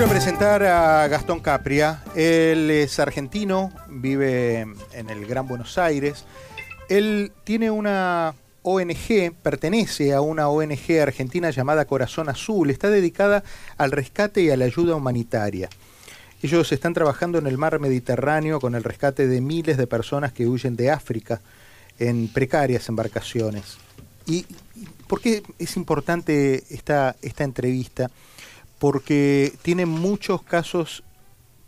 quiero presentar a Gastón Capria. Él es argentino, vive en el Gran Buenos Aires. Él tiene una ONG, pertenece a una ONG argentina llamada Corazón Azul. Está dedicada al rescate y a la ayuda humanitaria. Ellos están trabajando en el mar Mediterráneo con el rescate de miles de personas que huyen de África en precarias embarcaciones. ¿Y por qué es importante esta, esta entrevista? Porque tiene muchos casos,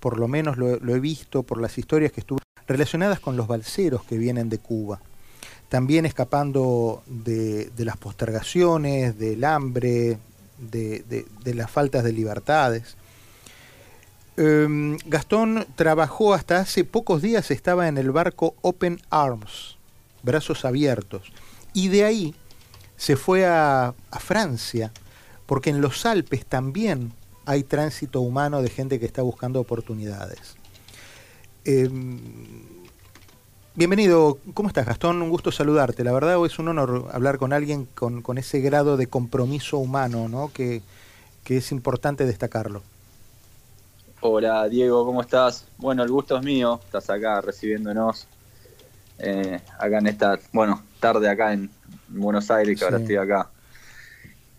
por lo menos lo, he visto por las historias que estuve, relacionadas con los balseros que vienen de Cuba. También escapando de, las postergaciones, del hambre, de, las faltas de libertades. Em, Gastón trabajó hasta hace pocos días, estaba en el barco Open Arms, brazos abiertos, y de ahí se fue a, Francia, porque en los Alpes también hay tránsito humano de gente que está buscando oportunidades. Em, bienvenido, ¿cómo estás Gastón? Un gusto saludarte. La verdad es un honor hablar con alguien con, ese grado de compromiso humano, ¿no? que es importante destacarlo. Hola Diego, ¿cómo estás? Bueno, el gusto es mío, estás acá recibiéndonos eh, acá en esta, bueno, tarde acá en Buenos Aires, que ahora estoy acá.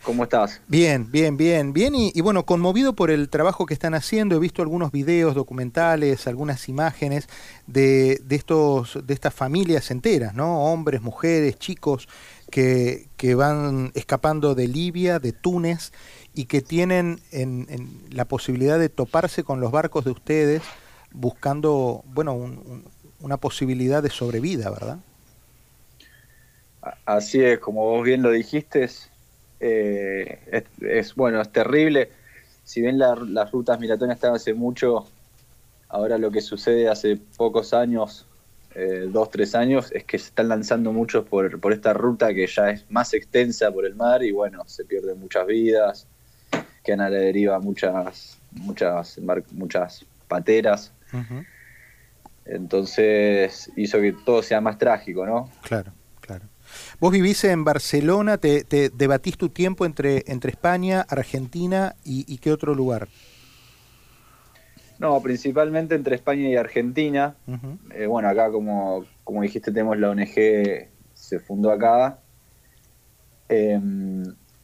¿Cómo estás? Bien, bien, bien, bien y, bueno, conmovido por el trabajo que están haciendo, he visto algunos videos, documentales, algunas imágenes de, de estos, de estas familias enteras, ¿no? Hombres, mujeres, chicos que, que van escapando de Libia, de Túnez y que tienen en, la posibilidad de toparse con los barcos de ustedes buscando, bueno, una posibilidad de sobrevida, ¿verdad? Así es, como vos bien lo dijiste, eh, es, bueno, es terrible. Si bien las rutas migratorias están hace mucho, ahora lo que sucede hace pocos años, eh, dos, tres años, es que se están lanzando muchos por, por esta ruta que ya es más extensa por el mar y bueno, se pierden muchas vidas, quedan a la deriva muchas, muchas, muchas pateras. Entonces hizo que todo sea más trágico, ¿no? Claro, claro. Vos vivís en Barcelona, te, debatís tu tiempo entre, entre España, Argentina y, qué otro lugar. No, principalmente entre España y Argentina. Eh, bueno, acá como, como dijiste tenemos la ONG, se fundó acá. Eh,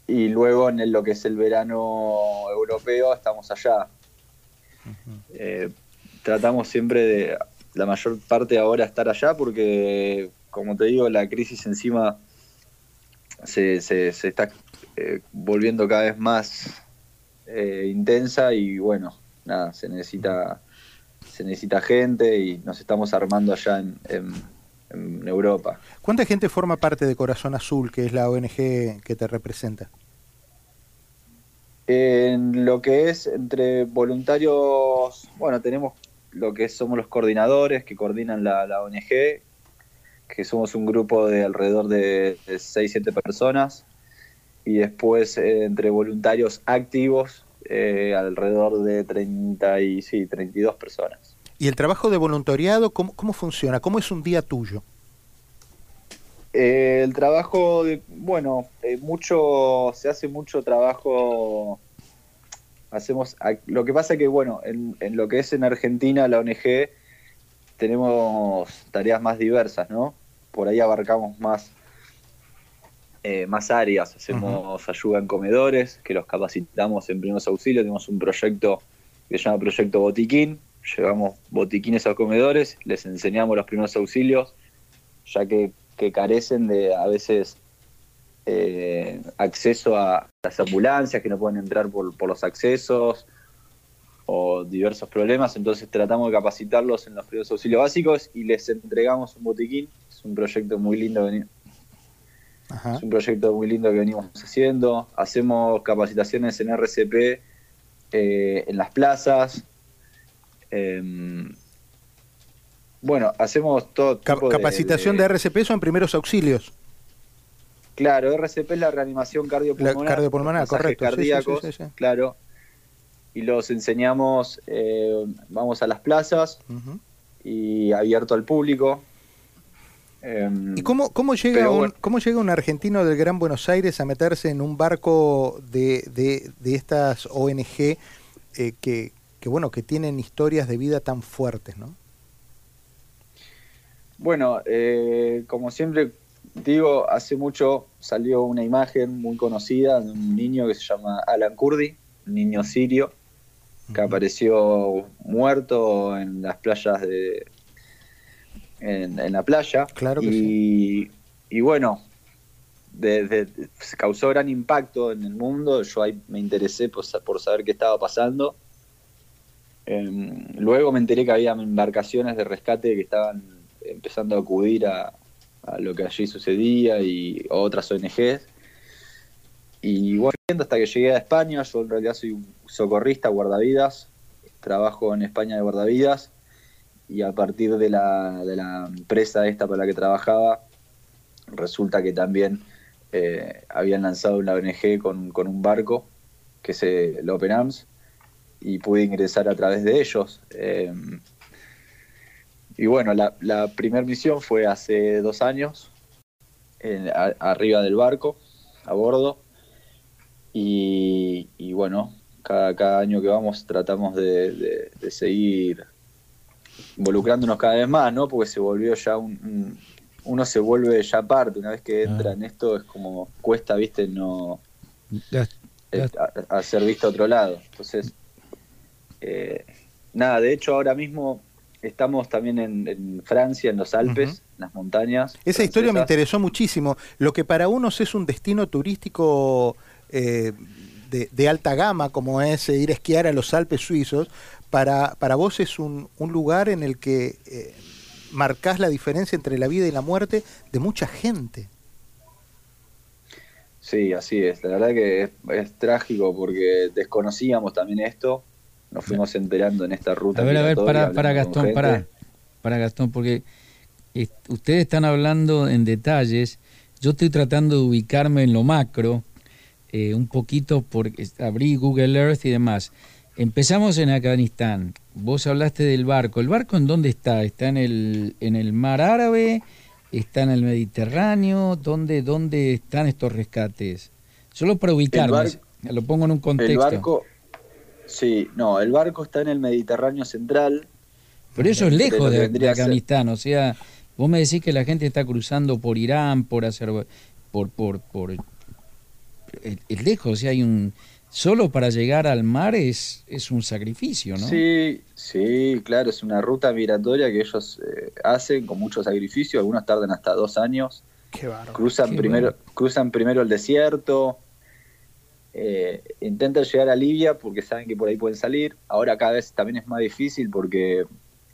y luego en lo que es el verano europeo estamos allá. Eh, tratamos siempre de la mayor parte ahora estar allá porque, como te digo, la crisis encima se, se, está eh, volviendo cada vez más eh, intensa y bueno, nada, se necesita, se necesita gente y nos estamos armando allá en, en Europa. ¿Cuánta gente forma parte de Corazón Azul, que es la ONG que te representa? En lo que es entre voluntarios, bueno, tenemos lo que somos los coordinadores que coordinan la, ONG, que somos un grupo de alrededor de, 6-7 personas, y después eh, entre voluntarios activos, eh, alrededor de 30 y, sí, 32 personas. ¿Y el trabajo de voluntariado, cómo, cómo funciona? ¿Cómo es un día tuyo? Eh, el trabajo, de, bueno, mucho, se hace mucho trabajo. Hacemos, lo que pasa que, bueno, en, lo que es en Argentina, la ONG, tenemos tareas más diversas, ¿no? Por ahí abarcamos más, eh, más áreas. Hacemos ayuda en comedores, que los capacitamos en primeros auxilios. Tenemos un proyecto que se llama Proyecto Botiquín. Llevamos botiquines a comedores, les enseñamos los primeros auxilios, ya que que carecen de a veces eh, acceso a las ambulancias, que no pueden entrar por, los accesos o diversos problemas, entonces tratamos de capacitarlos en los primeros auxilios básicos y les entregamos un botiquín, es un proyecto muy lindo Es un proyecto muy lindo que venimos haciendo. Hacemos capacitaciones en RCP eh, en las plazas. Em, bueno, hacemos todo tipo Capacitación de, RCP son primeros auxilios. Claro, RCP es la reanimación cardiopulmonar. La cardiopulmonar, correcto. Cardíacos, claro. Y los enseñamos, eh, vamos a las plazas y abierto al público. Em, ¿Y cómo, cómo, llega un, cómo llega un argentino del Gran Buenos Aires a meterse en un barco de, de, de estas ONG eh, que, bueno, que tienen historias de vida tan fuertes, ¿no? Bueno, eh, como siempre digo, hace mucho salió una imagen muy conocida de un niño que se llama Alan Kurdi, un niño sirio, que apareció muerto en las playas de. En, la playa. Claro que y, sí. y bueno, causó gran impacto en el mundo. Yo ahí me interesé por, saber qué estaba pasando. Em, luego me enteré que había embarcaciones de rescate que estaban empezando a acudir a, a lo que allí sucedía y otras ONGs. Y bueno, hasta que llegué a España, yo en realidad soy un socorrista, guardavidas, trabajo en España de guardavidas y a partir de la, de la empresa esta para la que trabajaba, resulta que también eh, habían lanzado una ONG con, un barco, que es el Open Arms, y pude ingresar a través de ellos. Eh, y bueno, la, primera misión fue hace dos años, arriba del barco, a bordo. Y, bueno, cada, cada, año que vamos tratamos de, seguir involucrándonos cada vez más, ¿no? Porque se volvió ya un, uno se vuelve ya parte, una vez que entra en esto es como cuesta, viste, no hacer vista a otro lado. Entonces, eh, nada, de hecho ahora mismo Estamos también en, Francia, en los Alpes, en las montañas. Esa historia me interesó muchísimo. Lo que para unos es un destino turístico eh, de, alta gama, como es ir a esquiar a los Alpes suizos, para, para vos es un, lugar en el que eh, marcás la diferencia entre la vida y la muerte de mucha gente. Sí, así es. La verdad que es trágico porque desconocíamos también esto nos fuimos enterando en esta ruta. A ver, a ver, para, para Gastón, para, para Gastón, porque ustedes están hablando en detalles, yo estoy tratando de ubicarme en lo macro, eh, un poquito porque abrí Google Earth y demás. Empezamos en Afganistán. Vos hablaste del barco. ¿El barco en dónde está? ¿Está en el, en el mar Árabe? ¿Está en el Mediterráneo? ¿Dónde, dónde están estos rescates? Solo para ubicarme, lo pongo en un contexto. El barco, Sí, no, el barco está en el Mediterráneo central. Pero eso es lejos de, Afganistán, o sea, vos me decís que la gente está cruzando por Irán, por hacer, por, por, por, es, lejos, o sea, hay un, solo para llegar al mar es, es un sacrificio, ¿no? Sí, sí, claro, es una ruta migratoria que ellos eh, hacen con mucho sacrificio, algunos tardan hasta dos años. Qué cruzan primero, cruzan primero el desierto, eh, intentan llegar a Libia porque saben que por ahí pueden salir. Ahora cada vez también es más difícil porque,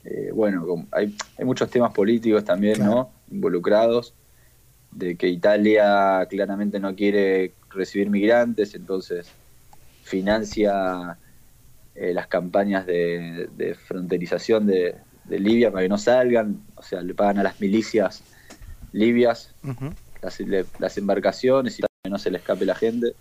eh, bueno, hay, muchos temas políticos también, ¿no? Involucrados, de que Italia claramente no quiere recibir migrantes, entonces financia eh, las campañas de, fronterización de, Libia para que no salgan, o sea, le pagan a las milicias libias las, las embarcaciones y no se le escape la gente.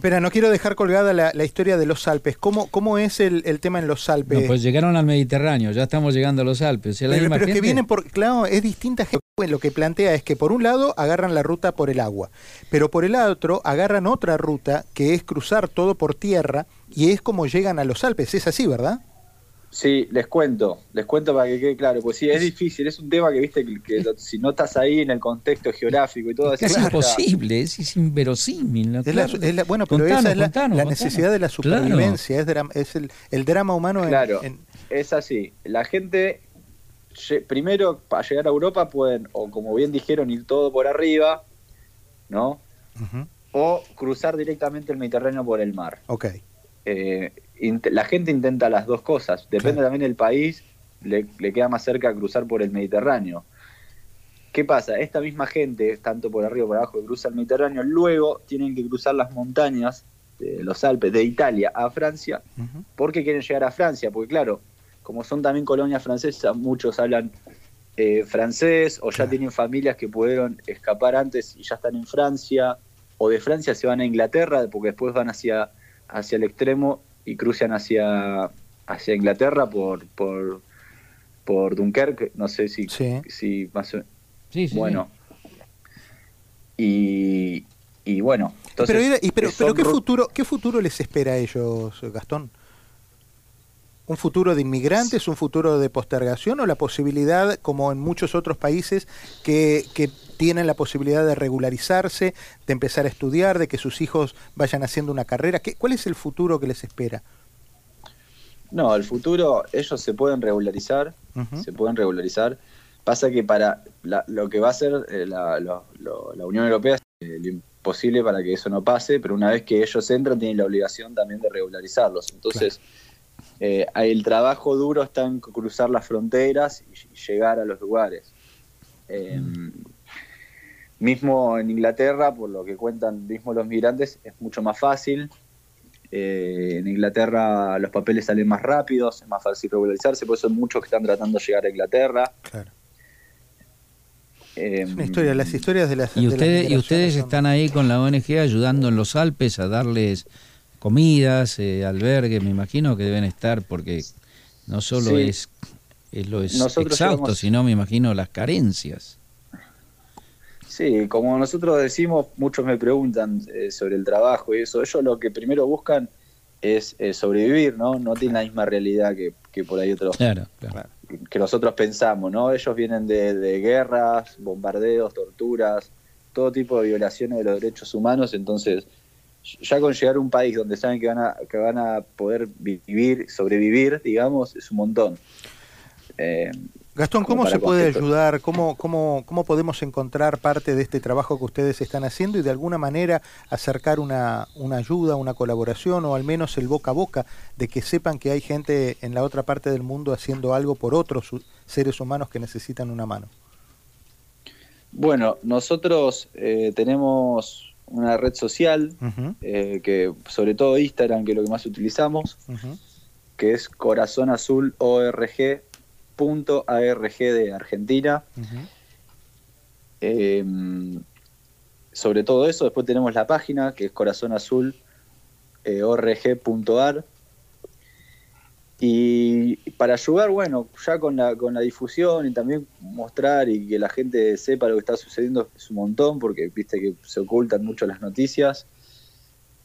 pero no quiero dejar colgada la, historia de los Alpes. ¿Cómo, cómo es el, tema en los Alpes? pues llegaron al Mediterráneo, ya estamos llegando a los Alpes. pero, es que vienen por, claro, es distinta gente. Lo que plantea es que por un lado agarran la ruta por el agua, pero por el otro agarran otra ruta que es cruzar todo por tierra y es como llegan a los Alpes. Es así, ¿verdad? Sí, les cuento, les cuento para que quede claro, pues sí, es difícil, es un tema que viste que, si no estás ahí en el contexto geográfico y todo eso. Es imposible, es, inverosímil. bueno, pero esa es la, necesidad de la supervivencia, es, el, drama humano. Claro, es así. La gente, primero, para llegar a Europa pueden, o como bien dijeron, ir todo por arriba, ¿no? O cruzar directamente el Mediterráneo por el mar. Ok. Eh, la gente intenta las dos cosas. Depende también del país, le, queda más cerca cruzar por el Mediterráneo. ¿Qué pasa? Esta misma gente, tanto por arriba como por abajo, que cruza el Mediterráneo, luego tienen que cruzar las montañas de los Alpes de Italia a Francia, porque quieren llegar a Francia, porque claro, como son también colonias francesas, muchos hablan eh, francés o ya tienen familias que pudieron escapar antes y ya están en Francia, o de Francia se van a Inglaterra, porque después van hacia, hacia el extremo y cruzan hacia, hacia Inglaterra por, por, por Dunkerque, no sé si, si más o sí, bueno. Y, y bueno, pero, pero, ¿qué, futuro, ¿qué futuro les espera a ellos, Gastón? ¿Un futuro de inmigrantes, un futuro de postergación o la posibilidad, como en muchos otros países, que, que tienen la posibilidad de regularizarse, de empezar a estudiar, de que sus hijos vayan haciendo una carrera? ¿Qué, ¿Cuál es el futuro que les espera? No, el futuro, ellos se pueden regularizar, se pueden regularizar. Pasa que para lo que va a hacer eh, la, Unión Europea es eh, lo imposible para que eso no pase, pero una vez que ellos entran tienen la obligación también de regularizarlos. Entonces, eh, el trabajo duro está en cruzar las fronteras y, llegar a los lugares. Em, mismo en Inglaterra, por lo que cuentan mismo los migrantes, es mucho más fácil. Eh, en Inglaterra los papeles salen más rápidos, es más fácil regularizarse, por eso hay muchos que están tratando de llegar a Inglaterra. Claro. Eh, es una historia, las historias de las... Y, ustedes, y ustedes están ahí con la ONG ayudando en los Alpes a darles comidas, eh, albergues, me imagino que deben estar, porque no solo es, es, lo es exhausto, sino me imagino las carencias. Sí, como nosotros decimos, muchos me preguntan eh, sobre el trabajo y eso. Ellos lo que primero buscan es eh, sobrevivir, ¿no? No tienen la misma realidad que, por ahí otros. Que nosotros pensamos, ¿no? Ellos vienen de, guerras, bombardeos, torturas, todo tipo de violaciones de los derechos humanos. Entonces, ya con llegar a un país donde saben que van a, que van a poder vivir, sobrevivir, digamos, es un montón. Eh, Gastón, ¿cómo se puede ayudar? ¿Cómo, cómo, ¿Cómo podemos encontrar parte de este trabajo que ustedes están haciendo y de alguna manera acercar una, una ayuda, una colaboración o al menos el boca a boca de que sepan que hay gente en la otra parte del mundo haciendo algo por otros seres humanos que necesitan una mano? Bueno, nosotros eh, tenemos una red social, eh, que sobre todo Instagram, que es lo que más utilizamos, que es Corazón Azul ORG .arg de Argentina. Em, sobre todo eso, después tenemos la página que es corazonazul.org.ar. Y para ayudar, bueno, ya con la, con la difusión y también mostrar y que la gente sepa lo que está sucediendo es un montón, porque viste que se ocultan mucho las noticias.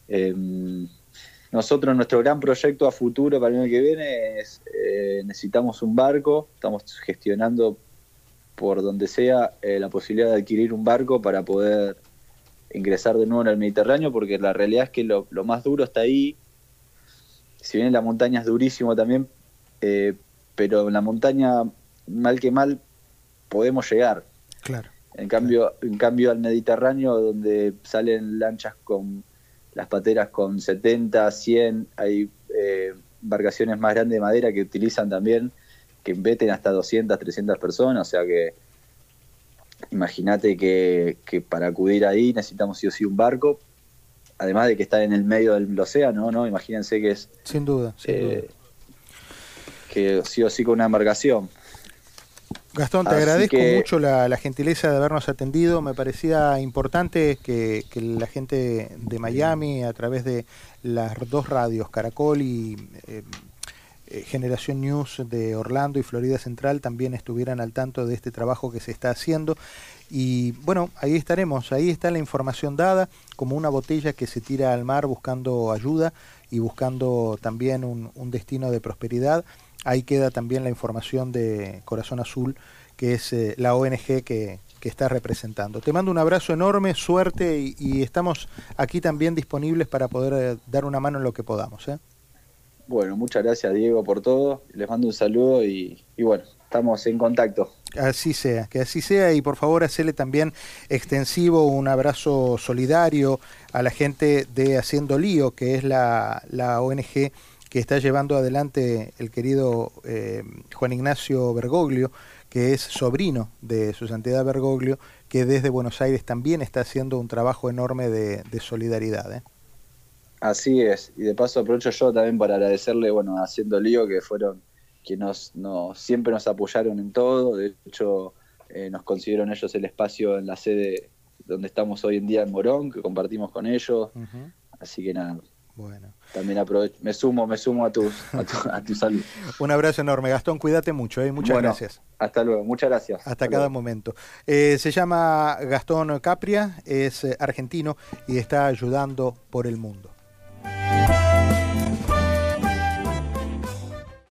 Em, nosotros, nuestro gran proyecto a futuro para el año que viene eh, necesitamos un barco, estamos gestionando por donde sea eh, la posibilidad de adquirir un barco para poder ingresar de nuevo en el Mediterráneo, porque la realidad es que lo, más duro está ahí. Si bien la montaña es durísimo también, eh, pero en la montaña, mal que mal, podemos llegar. Claro. En cambio, en cambio al Mediterráneo, donde salen lanchas con las pateras con 70, 100, hay eh, embarcaciones más grandes de madera que utilizan también, que meten hasta 200, 300 personas, o sea que imagínate que, para acudir ahí necesitamos sí o sí un barco, además de que está en el medio del océano, ¿no? Imagínense que es... Sin duda, sin duda. Eh, que sí o sí con una embarcación. Gastón, te agradezco mucho la, gentileza de habernos atendido. Me parecía importante que, la gente de Miami, a través de las dos radios, Caracol y eh, eh, Generación News de Orlando y Florida Central, también estuvieran al tanto de este trabajo que se está haciendo. Y bueno, ahí estaremos, ahí está la información dada, como una botella que se tira al mar buscando ayuda y buscando también un destino de prosperidad. Ahí queda también la información de Corazón Azul, que es eh, la ONG que, que está representando. Te mando un abrazo enorme, suerte y, estamos aquí también disponibles para poder eh, dar una mano en lo que podamos. Bueno, muchas gracias Diego por todo. Les mando un saludo y, bueno, estamos en contacto. Así sea, que así sea y por favor hacerle también extensivo un abrazo solidario a la gente de Haciendo Lío, que es la, la ONG que está llevando adelante el querido eh, Juan Ignacio Bergoglio, que es sobrino de su santidad Bergoglio, que desde Buenos Aires también está haciendo un trabajo enorme de, solidaridad. ¿eh? Así es, y de paso aprovecho yo también para agradecerle, bueno, Haciendo Lío, que fueron quienes nos, siempre nos apoyaron en todo, de hecho eh, nos consiguieron ellos el espacio en la sede donde estamos hoy en día en Morón, que compartimos con ellos, así que nada, bueno. También aprovecho, me sumo, me sumo a tu, a tu, salud. Un abrazo enorme, Gastón, cuídate mucho, ¿eh? muchas gracias. Hasta luego, muchas gracias. Hasta, cada momento. Eh, se llama Gastón Capria, es eh, argentino y está ayudando por el mundo.